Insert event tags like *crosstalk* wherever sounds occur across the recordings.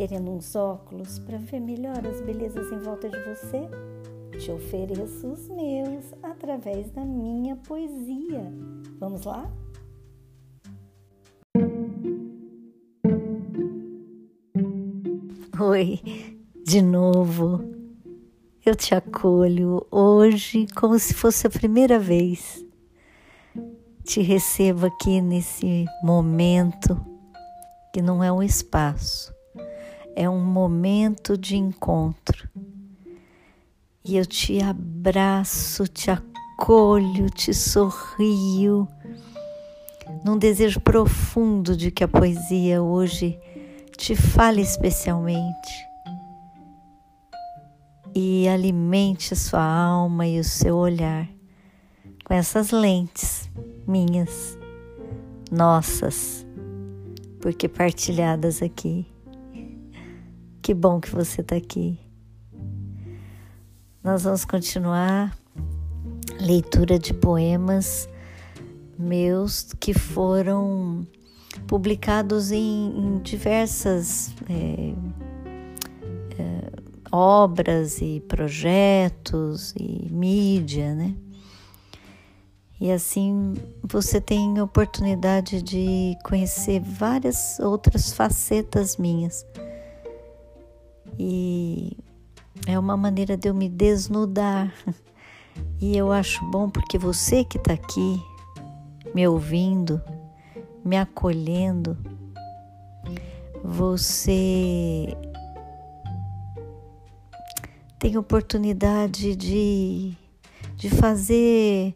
querendo uns óculos para ver melhor as belezas em volta de você? Te ofereço os meus através da minha poesia. Vamos lá? Oi, de novo. Eu te acolho hoje como se fosse a primeira vez. Te recebo aqui nesse momento que não é um espaço, é um momento de encontro. E eu te abraço, te acolho, te sorrio, num desejo profundo de que a poesia hoje te fale especialmente e alimente a sua alma e o seu olhar com essas lentes minhas, nossas, porque partilhadas aqui. Que bom que você está aqui. Nós vamos continuar leitura de poemas meus que foram publicados em, em diversas é, é, obras e projetos e mídia, né? E assim você tem oportunidade de conhecer várias outras facetas minhas. E é uma maneira de eu me desnudar. E eu acho bom porque você que está aqui me ouvindo, me acolhendo, você tem oportunidade de, de fazer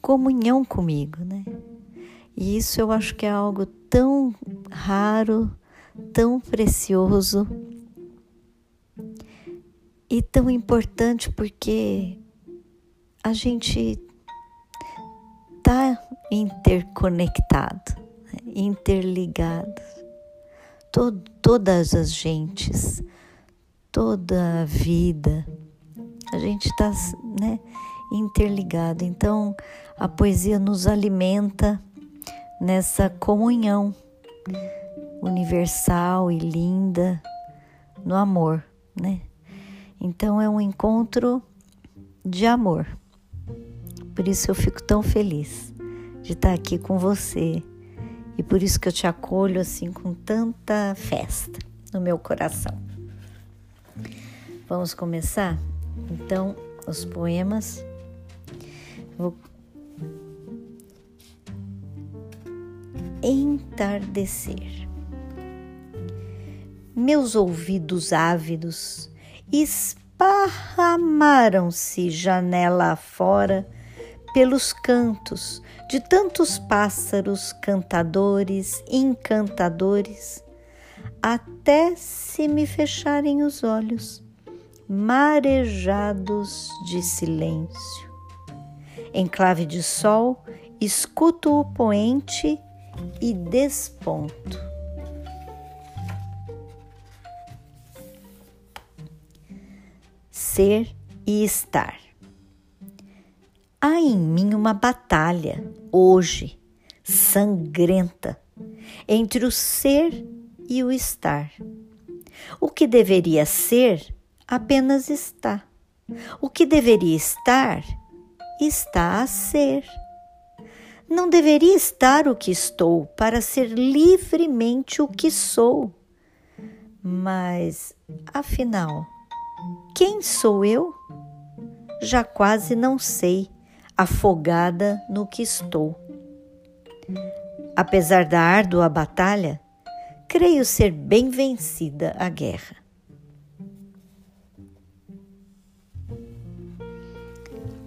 comunhão comigo, né? E isso eu acho que é algo tão raro, tão precioso e tão importante porque a gente está interconectado, né? interligado. Todo, todas as gentes, toda a vida, a gente está né, interligado. Então, a poesia nos alimenta nessa comunhão universal e linda no amor, né? Então é um encontro de amor. Por isso eu fico tão feliz de estar aqui com você e por isso que eu te acolho assim com tanta festa no meu coração. Vamos começar? Então, os poemas. Vou entardecer. Meus ouvidos ávidos esparramaram-se janela afora pelos cantos de tantos pássaros cantadores, encantadores, até se me fecharem os olhos, marejados de silêncio. Em clave de sol, escuto o poente e desponto. Ser e estar. Há em mim uma batalha, hoje, sangrenta, entre o ser e o estar. O que deveria ser apenas está. O que deveria estar está a ser. Não deveria estar o que estou para ser livremente o que sou. Mas, afinal, quem sou eu? Já quase não sei, afogada no que estou. Apesar da árdua batalha, creio ser bem vencida a guerra.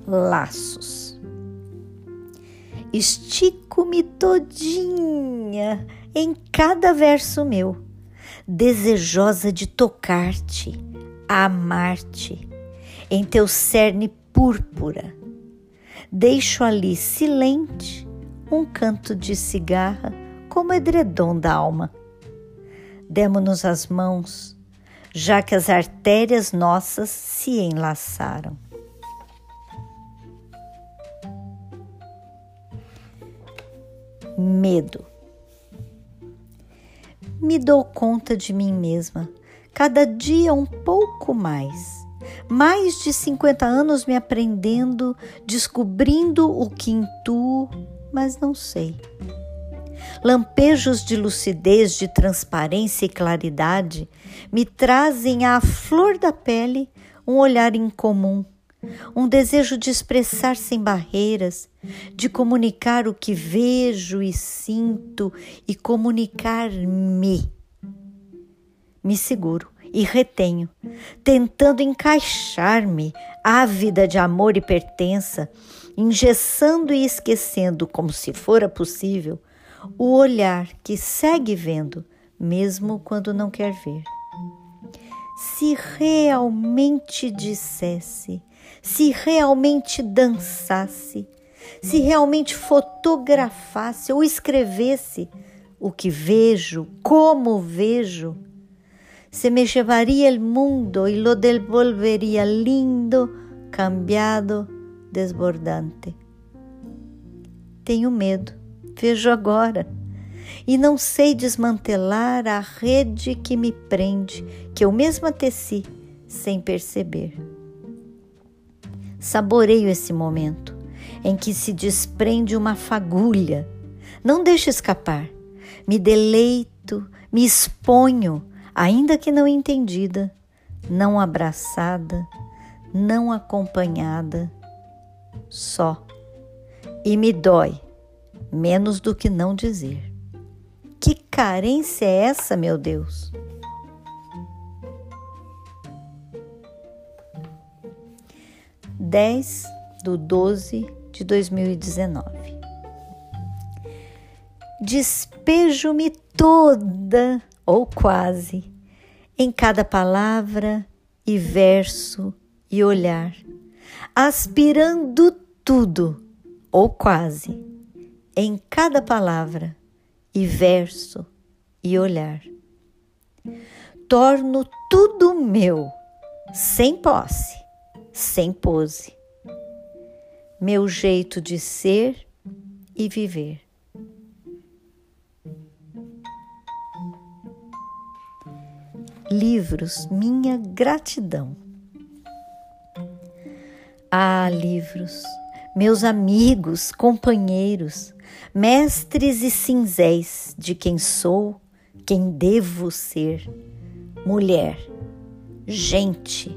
Laços estico-me todinha em cada verso meu, desejosa de tocar-te, amar-te, em teu cerne púrpura. Deixo ali silente um canto de cigarra como edredom da alma. Demo-nos as mãos, já que as artérias nossas se enlaçaram. medo. me dou conta de mim mesma, cada dia um pouco mais. Mais de 50 anos me aprendendo, descobrindo o que intuo, mas não sei. Lampejos de lucidez, de transparência e claridade me trazem à flor da pele um olhar incomum, um desejo de expressar sem barreiras, de comunicar o que vejo e sinto e comunicar-me. Me seguro e retenho, tentando encaixar-me, ávida de amor e pertença, engessando e esquecendo, como se fora possível, o olhar que segue vendo, mesmo quando não quer ver. Se realmente dissesse, se realmente dançasse, se realmente fotografasse ou escrevesse o que vejo, como vejo, se me llevaria el mundo e lo devolveria lindo, cambiado, desbordante. Tenho medo vejo agora. E não sei desmantelar a rede que me prende, que eu mesma teci, sem perceber. Saboreio esse momento em que se desprende uma fagulha. Não deixo escapar. Me deleito, me exponho, ainda que não entendida, não abraçada, não acompanhada, só. E me dói menos do que não dizer. Que carência é essa, meu Deus? Dez do 12 de 2019. Despejo-me toda, ou quase, em cada palavra e verso e olhar, aspirando tudo, ou quase em cada palavra e verso e olhar. Torno tudo meu, sem posse, sem pose. Meu jeito de ser e viver. Livros, minha gratidão. Ah, livros, meus amigos, companheiros, mestres e cinzéis de quem sou, quem devo ser, mulher, gente.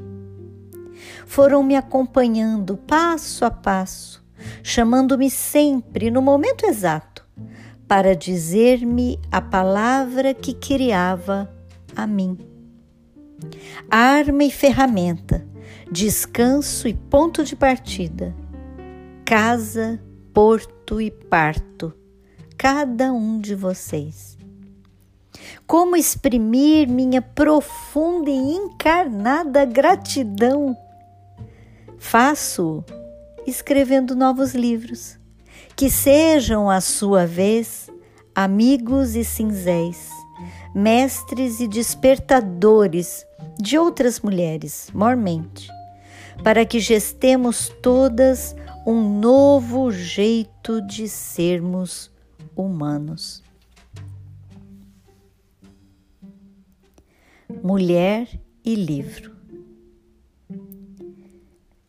Foram me acompanhando passo a passo, chamando-me sempre no momento exato para dizer-me a palavra que criava a mim. Arma e ferramenta, descanso e ponto de partida, casa, porto e parto, cada um de vocês. Como exprimir minha profunda e encarnada gratidão? Faço escrevendo novos livros, que sejam, à sua vez, amigos e cinzéis, mestres e despertadores de outras mulheres, mormente, para que gestemos todas um novo jeito de sermos humanos. Mulher e livro.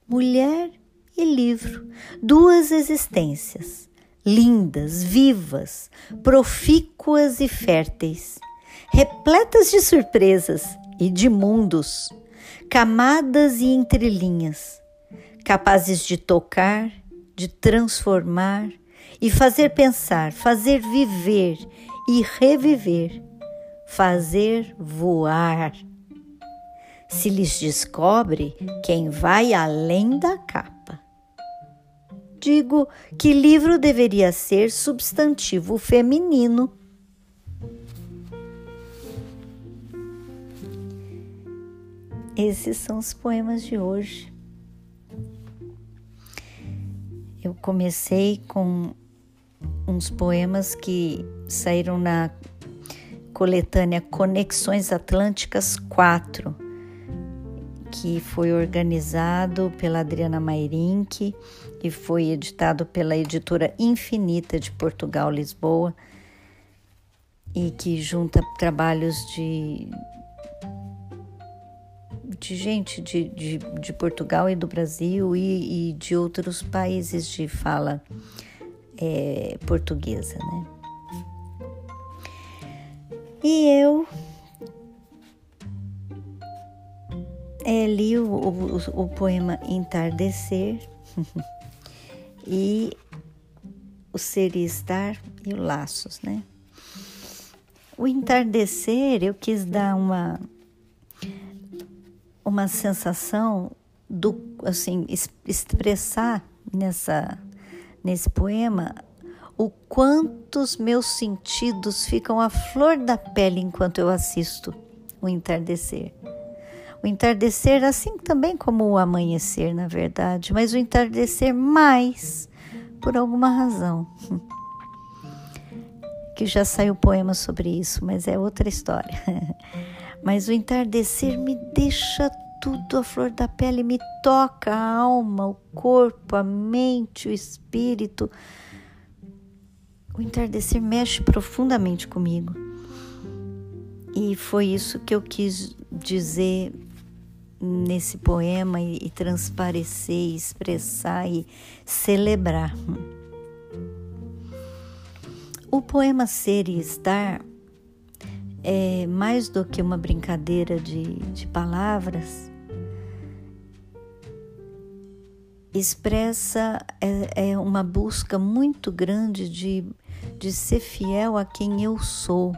Mulher e livro, duas existências, lindas, vivas, profícuas e férteis, repletas de surpresas e de mundos, camadas e entrelinhas capazes de tocar, de transformar e fazer pensar, fazer viver e reviver, fazer voar. Se lhes descobre quem vai além da capa. Digo que livro deveria ser substantivo feminino. Esses são os poemas de hoje. Eu comecei com uns poemas que saíram na coletânea Conexões Atlânticas 4, que foi organizado pela Adriana Mairink e foi editado pela editora Infinita de Portugal, Lisboa. e que junta trabalhos de, de gente de, de, de Portugal e do Brasil e, e de outros países de fala é, portuguesa, né? E eu é, li o, o, o poema Entardecer *laughs* e o Ser e Estar e o Laços, né? O entardecer eu quis dar uma uma sensação do assim expressar nessa nesse poema o quanto meus sentidos ficam à flor da pele enquanto eu assisto o entardecer. O entardecer, assim também como o amanhecer, na verdade, mas o entardecer mais por alguma razão. *laughs* Que já saiu poema sobre isso, mas é outra história. *laughs* Mas o entardecer me deixa tudo à flor da pele, me toca a alma, o corpo, a mente, o espírito. O entardecer mexe profundamente comigo. E foi isso que eu quis dizer nesse poema e, e transparecer, expressar e celebrar. O poema Ser e Estar é mais do que uma brincadeira de, de palavras, expressa é, é, uma busca muito grande de, de ser fiel a quem eu sou,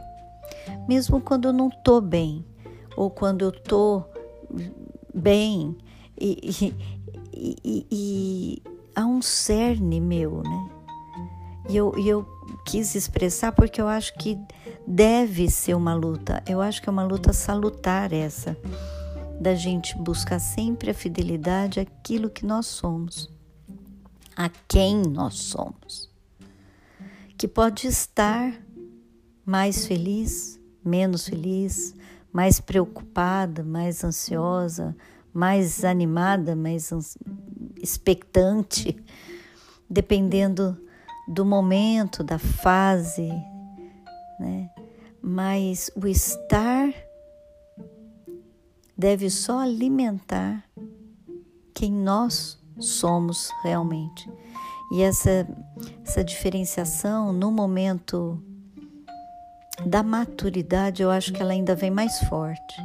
mesmo quando eu não estou bem, ou quando eu estou bem, e, e, e, e, há um cerne meu, né? E eu, eu quis expressar porque eu acho que deve ser uma luta. Eu acho que é uma luta salutar essa, da gente buscar sempre a fidelidade àquilo que nós somos, a quem nós somos. Que pode estar mais feliz, menos feliz, mais preocupada, mais ansiosa, mais animada, mais expectante, dependendo do momento, da fase, né? Mas o estar deve só alimentar quem nós somos realmente. E essa, essa diferenciação no momento da maturidade, eu acho que ela ainda vem mais forte.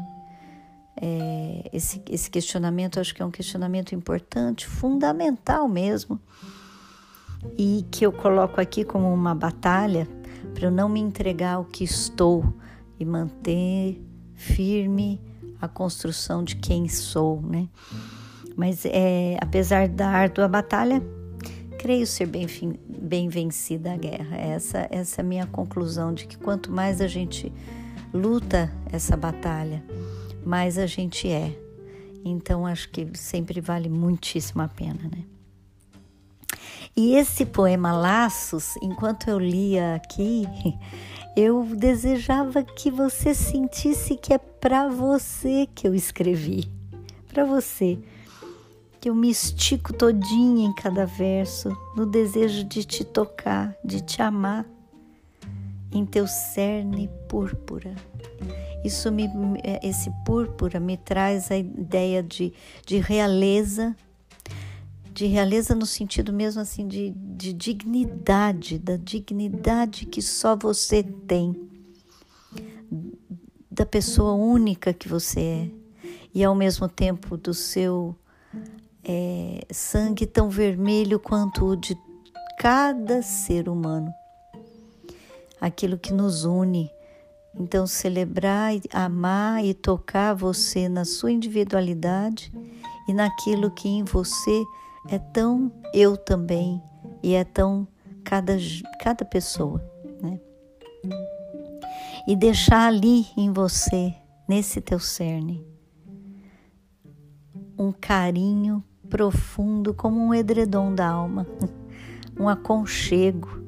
É, esse, esse questionamento, eu acho que é um questionamento importante, fundamental mesmo, e que eu coloco aqui como uma batalha para eu não me entregar ao que estou e manter firme a construção de quem sou, né? Mas é, apesar da árdua batalha, creio ser bem, bem vencida a guerra. Essa, essa é a minha conclusão de que quanto mais a gente luta essa batalha, mais a gente é. Então acho que sempre vale muitíssimo a pena, né? E esse poema Laços, enquanto eu lia aqui, *laughs* eu desejava que você sentisse que é para você que eu escrevi, para você. Que eu me estico todinha em cada verso, no desejo de te tocar, de te amar, em teu cerne púrpura. Isso me, esse púrpura me traz a ideia de, de realeza, de realeza no sentido mesmo assim de, de dignidade, da dignidade que só você tem, da pessoa única que você é, e ao mesmo tempo do seu é, sangue tão vermelho quanto o de cada ser humano, aquilo que nos une. Então, celebrar, amar e tocar você na sua individualidade e naquilo que em você é tão eu também e é tão cada, cada pessoa, né? E deixar ali em você, nesse teu cerne, um carinho profundo como um edredom da alma, *laughs* um aconchego,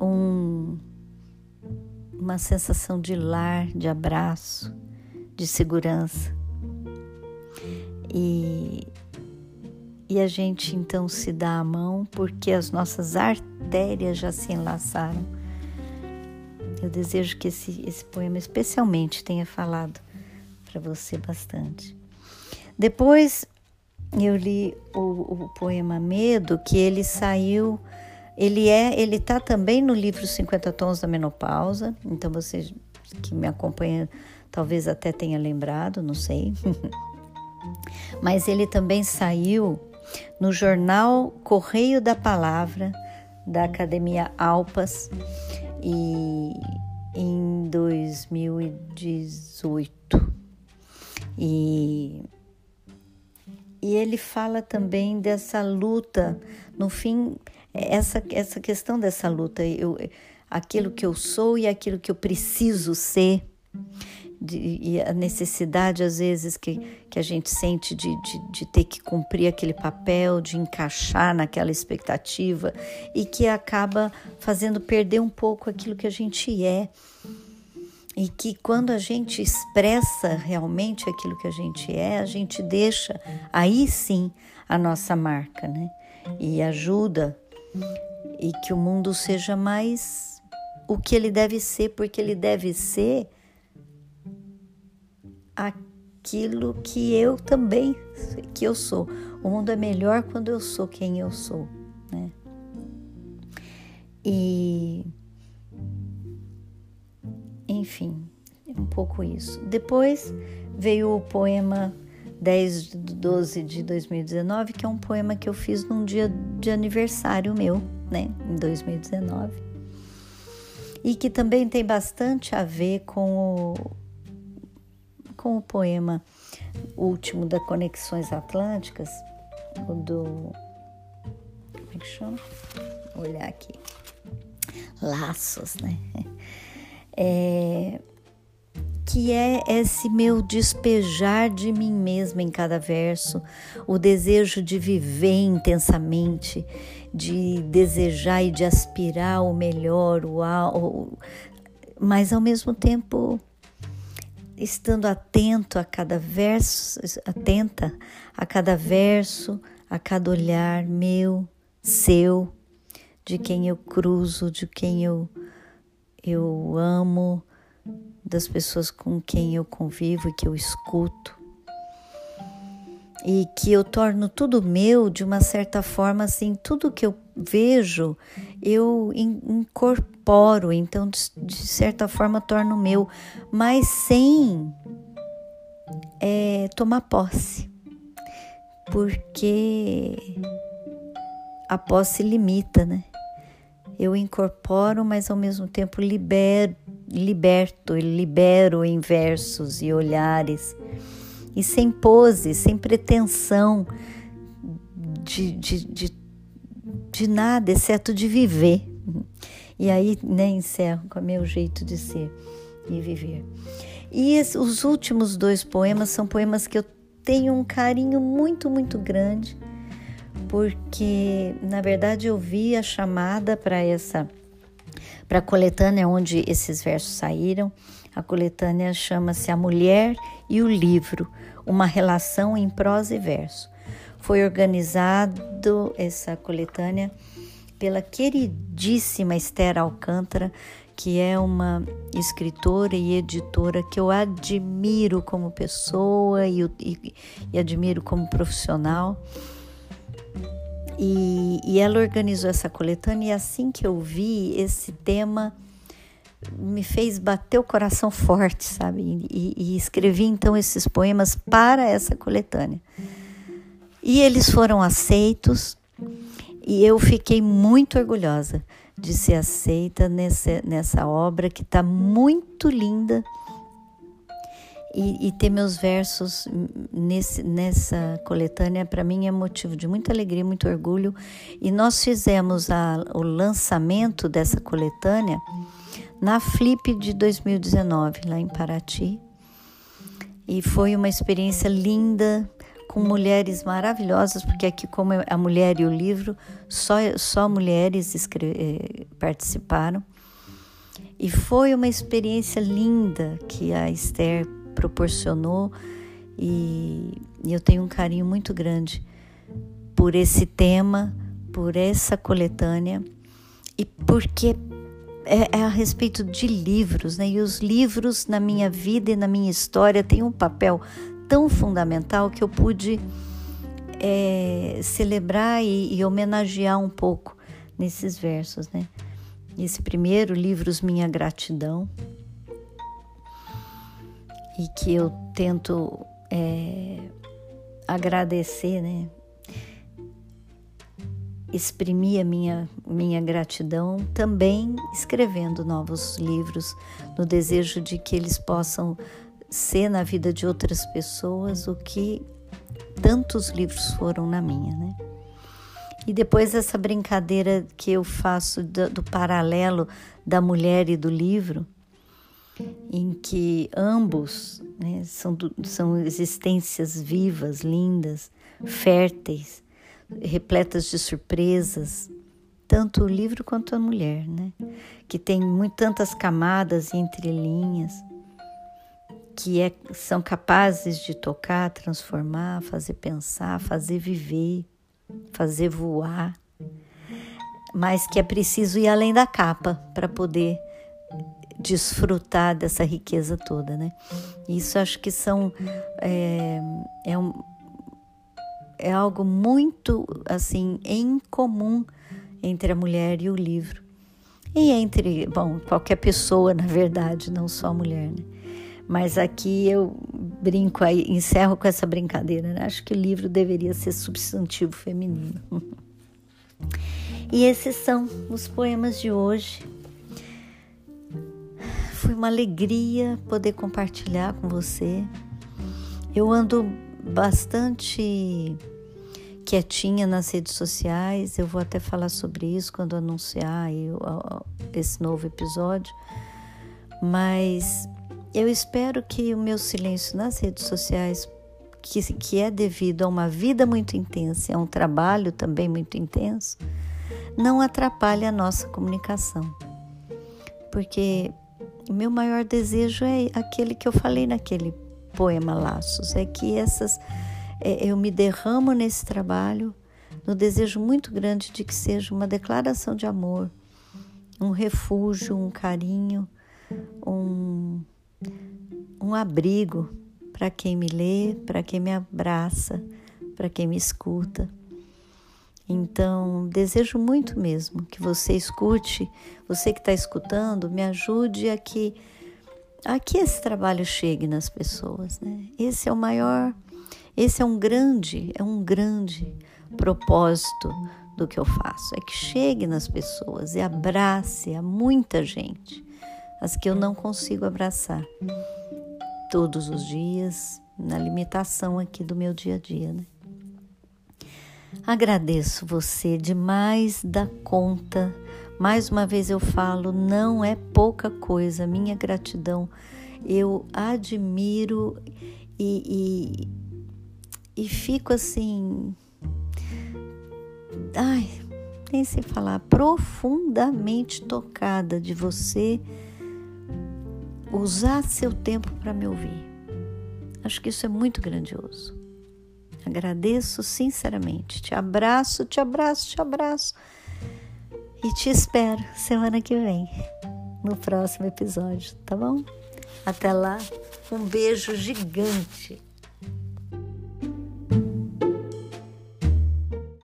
um, uma sensação de lar, de abraço, de segurança. E e a gente então se dá a mão porque as nossas artérias já se enlaçaram eu desejo que esse, esse poema especialmente tenha falado para você bastante. Depois eu li o, o, poema Medo, que ele saiu, ele é, ele tá também no livro 50 Tons da Menopausa, então você que me acompanha talvez até tenha lembrado, não sei. *laughs* Mas ele também saiu no jornal Correio da Palavra da Academia Alpas e em 2018. E, e ele fala também dessa luta, no fim, essa, essa questão dessa luta, eu, aquilo que eu sou e aquilo que eu preciso ser de, e a necessidade, às vezes, que, que a gente sente de, de, de ter que cumprir aquele papel, de encaixar naquela expectativa e que acaba fazendo perder um pouco aquilo que a gente é. E que quando a gente expressa realmente aquilo que a gente é, a gente deixa aí sim a nossa marca, né? E ajuda e que o mundo seja mais o que ele deve ser, porque ele deve ser aquilo que eu também que eu sou. O mundo é melhor quando eu sou quem eu sou, né? E enfim, um pouco isso. Depois veio o poema 10 de 12 de 2019, que é um poema que eu fiz num dia de aniversário meu, né, em 2019. E que também tem bastante a ver com o, com o poema último da Conexões Atlânticas, o do. Como é que chama? Vou olhar aqui. Laços, né? É, que é esse meu despejar de mim mesma em cada verso, o desejo de viver intensamente, de desejar e de aspirar o melhor, o, o mas ao mesmo tempo estando atento a cada verso, atenta a cada verso, a cada olhar meu, seu, de quem eu cruzo, de quem eu eu amo, das pessoas com quem eu convivo e que eu escuto. E que eu torno tudo meu de uma certa forma, assim, tudo que eu vejo, eu incorporo, então de certa forma torno meu, mas sem é, tomar posse, porque a posse limita, né? Eu incorporo, mas ao mesmo tempo liber, liberto, libero em versos e olhares, e sem pose, sem pretensão de, de, de de nada, exceto de viver. E aí, né, encerro com o meu jeito de ser e viver. E esse, os últimos dois poemas são poemas que eu tenho um carinho muito, muito grande, porque na verdade eu vi a chamada para essa para a coletânea onde esses versos saíram. A coletânea chama-se A Mulher e o Livro, uma relação em prosa e verso. Foi organizado essa coletânea pela queridíssima Esther Alcântara, que é uma escritora e editora que eu admiro como pessoa e, e, e admiro como profissional. E, e, ela organizou essa coletânea e assim que eu vi esse tema me fez bater o coração *laughs* forte, sabe? E, e escrevi então esses poemas para essa coletânea. E eles foram aceitos e eu fiquei muito orgulhosa de ser aceita nessa, nessa obra que está muito linda. E, e, ter meus versos nesse, nessa coletânea, para mim, é motivo de muita alegria, muito orgulho. E nós fizemos a, o lançamento dessa coletânea na Flip de 2019, lá em Paraty. E foi uma experiência linda, com mulheres maravilhosas, porque aqui, como é a mulher e o livro, só, só mulheres eh, participaram. E foi uma experiência linda que a Esther proporcionou, e, eu tenho um carinho muito grande por esse tema, por essa coletânea e porque é, é, a respeito de livros, né? E os livros na minha vida e na minha história têm um papel tão fundamental que eu pude é, celebrar e, e, homenagear um pouco nesses versos, né? Esse primeiro, Livros Minha Gratidão, e que eu tento é, agradecer, né? exprimir a minha, minha gratidão também escrevendo novos livros, no desejo de que eles possam ser na vida de outras pessoas o que tantos livros foram na minha, né? E depois essa brincadeira que eu faço do, do paralelo da mulher e do livro, em que ambos né, são, são existências vivas, lindas, férteis, repletas de surpresas, tanto o livro quanto a mulher, né? que tem muito, tantas camadas e entrelinhas, que é, são capazes de tocar, transformar, fazer pensar, fazer viver, fazer voar, mas que é preciso ir além da capa para poder desfrutar dessa riqueza toda, né? Isso acho que são é, é, um, é algo muito assim em comum entre a mulher e o livro e entre bom qualquer pessoa na verdade, não só a mulher, né? Mas aqui eu brinco aí, encerro com essa brincadeira, né? Acho que o livro deveria ser substantivo feminino. e esses são os poemas de hoje foi uma alegria poder compartilhar com você. Eu ando bastante quietinha nas redes sociais, eu vou até falar sobre isso quando anunciar esse novo episódio, mas eu espero que o meu silêncio nas redes sociais, que, que é devido a uma vida muito intensa, a um trabalho também muito intenso, não atrapalhe a nossa comunicação. Porque o meu maior desejo é aquele que eu falei naquele poema Laços, é que essas é, eu me derramo nesse trabalho no desejo muito grande de que seja uma declaração de amor, um refúgio, um carinho, um, um abrigo para quem me lê, para quem me abraça, para quem me escuta. Então, desejo muito mesmo que você escute, você que está escutando, me ajude a que, a que esse trabalho chegue nas pessoas. Né? Esse é o maior, esse é um grande, é um grande propósito do que eu faço, é que chegue nas pessoas e abrace a muita gente, as que eu não consigo abraçar todos os dias, na limitação aqui do meu dia a dia, né? Agradeço você demais da conta. Mais uma vez eu falo, não é pouca coisa. Minha gratidão, eu admiro e, e, e fico assim. Ai, nem sei falar, profundamente tocada de você usar seu tempo para me ouvir. Acho que isso é muito grandioso. Agradeço sinceramente. Te abraço, te abraço, te abraço. E te espero semana que vem, no próximo episódio, tá bom? Até lá, um beijo gigante.